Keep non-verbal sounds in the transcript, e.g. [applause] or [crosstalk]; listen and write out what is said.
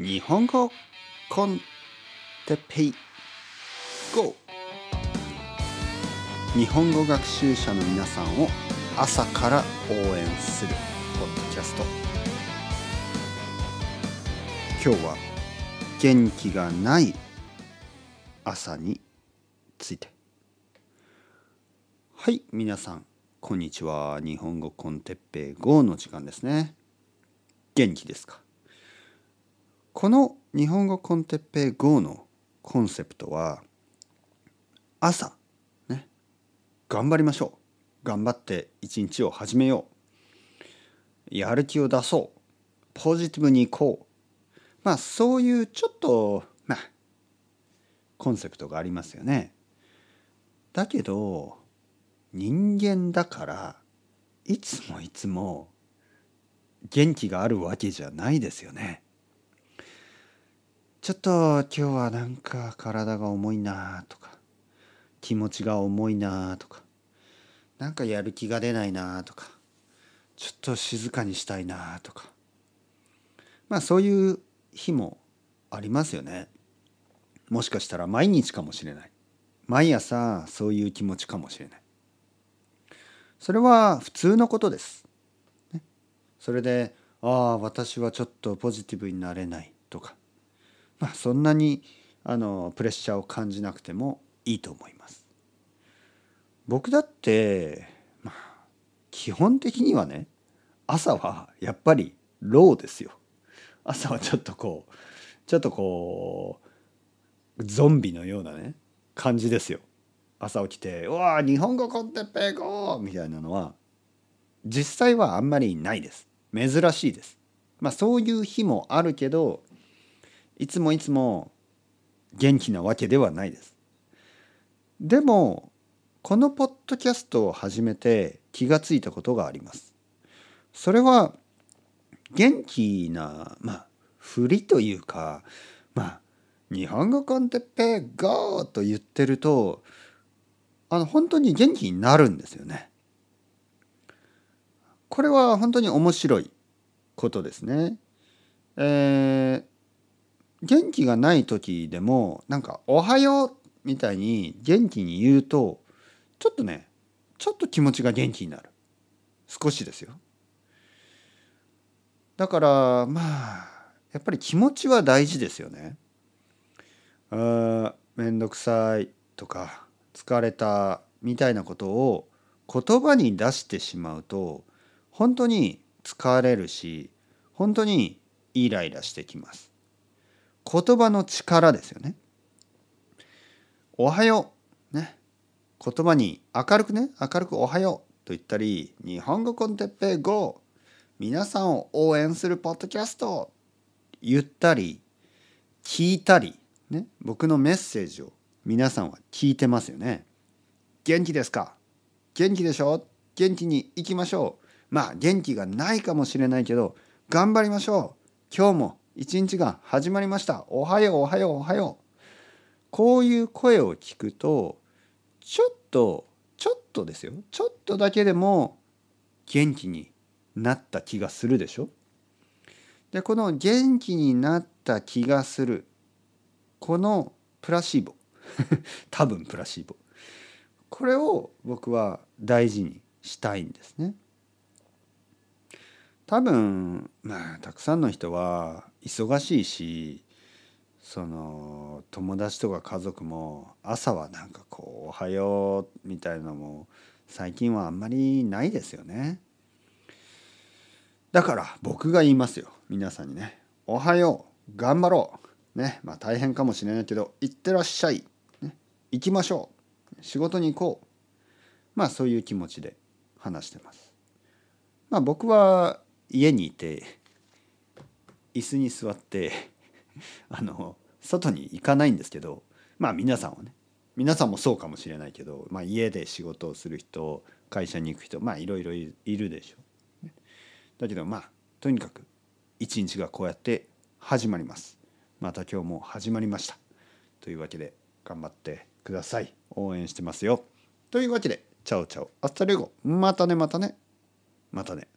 日本語コンテペイ。GO! 日本語学習者の皆さんを朝から応援するポッドキャスト。今日は元気がない朝について。はい皆さんこんにちは。日本語コンテッペイ GO の時間ですね。元気ですか？この日本語コンテッペイ GO のコンセプトは朝ね頑張りましょう。頑張って一日を始めよう。やる気を出そう。ポジティブにいこう。まあそういうちょっとまあコンセプトがありますよね。だけど人間だからいつもいつも元気があるわけじゃないですよね。ちょっと今日はなんか体が重いなとか気持ちが重いなとかなんかやる気が出ないなとかちょっと静かにしたいなとかまあそういう日もありますよね。もしかしたら毎日かもしれない。毎朝そういう気持ちかもしれない。それは普通のことです。ね、それで「ああ私はちょっとポジティブになれない」とかまあそんなにあのプレッシャーを感じなくてもいいと思います。僕だって、まあ、基本的にはね朝はやっぱりローですよ。朝はちょっとこうちょっとこうゾンビのようなね感じですよ。朝起きて「うわ日本語コンテッペイゴー!」みたいなのは実際はあんまりないです。珍しいです。まあそういう日もあるけどいつもいつも元気なわけではないです。でもこのポッドキャストを始めて気がついたことがあります。それは元気なまあ振りというかまあ日本語コンテッペイゴーと言ってるとあの本当に元気になるんですよね。これは本当に面白いことですね。えー、元気がない時でもなんか「おはよう」みたいに元気に言うとちょっとねちょっと気持ちが元気になる少しですよ。だからまあやっぱり気持ちは大事ですよね。あめんどくさいとか疲れたみたいなことを言葉に出してしまうと本当に疲れるし本当にイライラしてきます。言葉の力ですよね。おはよう。ね。言葉に明るくね、明るくおはようと言ったり、日本語コンテッペイ GO! 皆さんを応援するポッドキャスト言ったり、聞いたり、ね。僕のメッセージを皆さんは聞いてますよね。元気ですか？元気でしょ？元気に行きましょう。まあ元気がないかもしれないけど頑張りましょう。今日も一日が始まりました。おはようおはようおはよう。こういう声を聞くとちょっとちょっとですよ。ちょっとだけでも元気になった気がするでしょでこの元気になった気がするこのプラシーボ [laughs] 多分プラシーボこれを僕は大事にしたいんですね。多分まあたくさんの人は忙しいしその友達とか家族も朝はなんかこう「おはよう」みたいなのも最近はあんまりないですよね。だから僕が言いますよ。皆さんにね「おはよう。頑張ろう」ね。まあ大変かもしれないけど「いってらっしゃい」ね。行きましょう。仕事に行こう。まあそういう気持ちで話してます。まあ僕は家にいて椅子に座って [laughs] あの外に行かないんですけどまあ皆さんはね皆さんもそうかもしれないけど、まあ、家で仕事をする人会社に行く人まあいろいろいるでしょう。だけどまあとにかく一日がこうやって始まります。また今日も始まりました。というわけで頑張ってください応援してますよというわけで ciao ciao hasta luego またねまたねまたね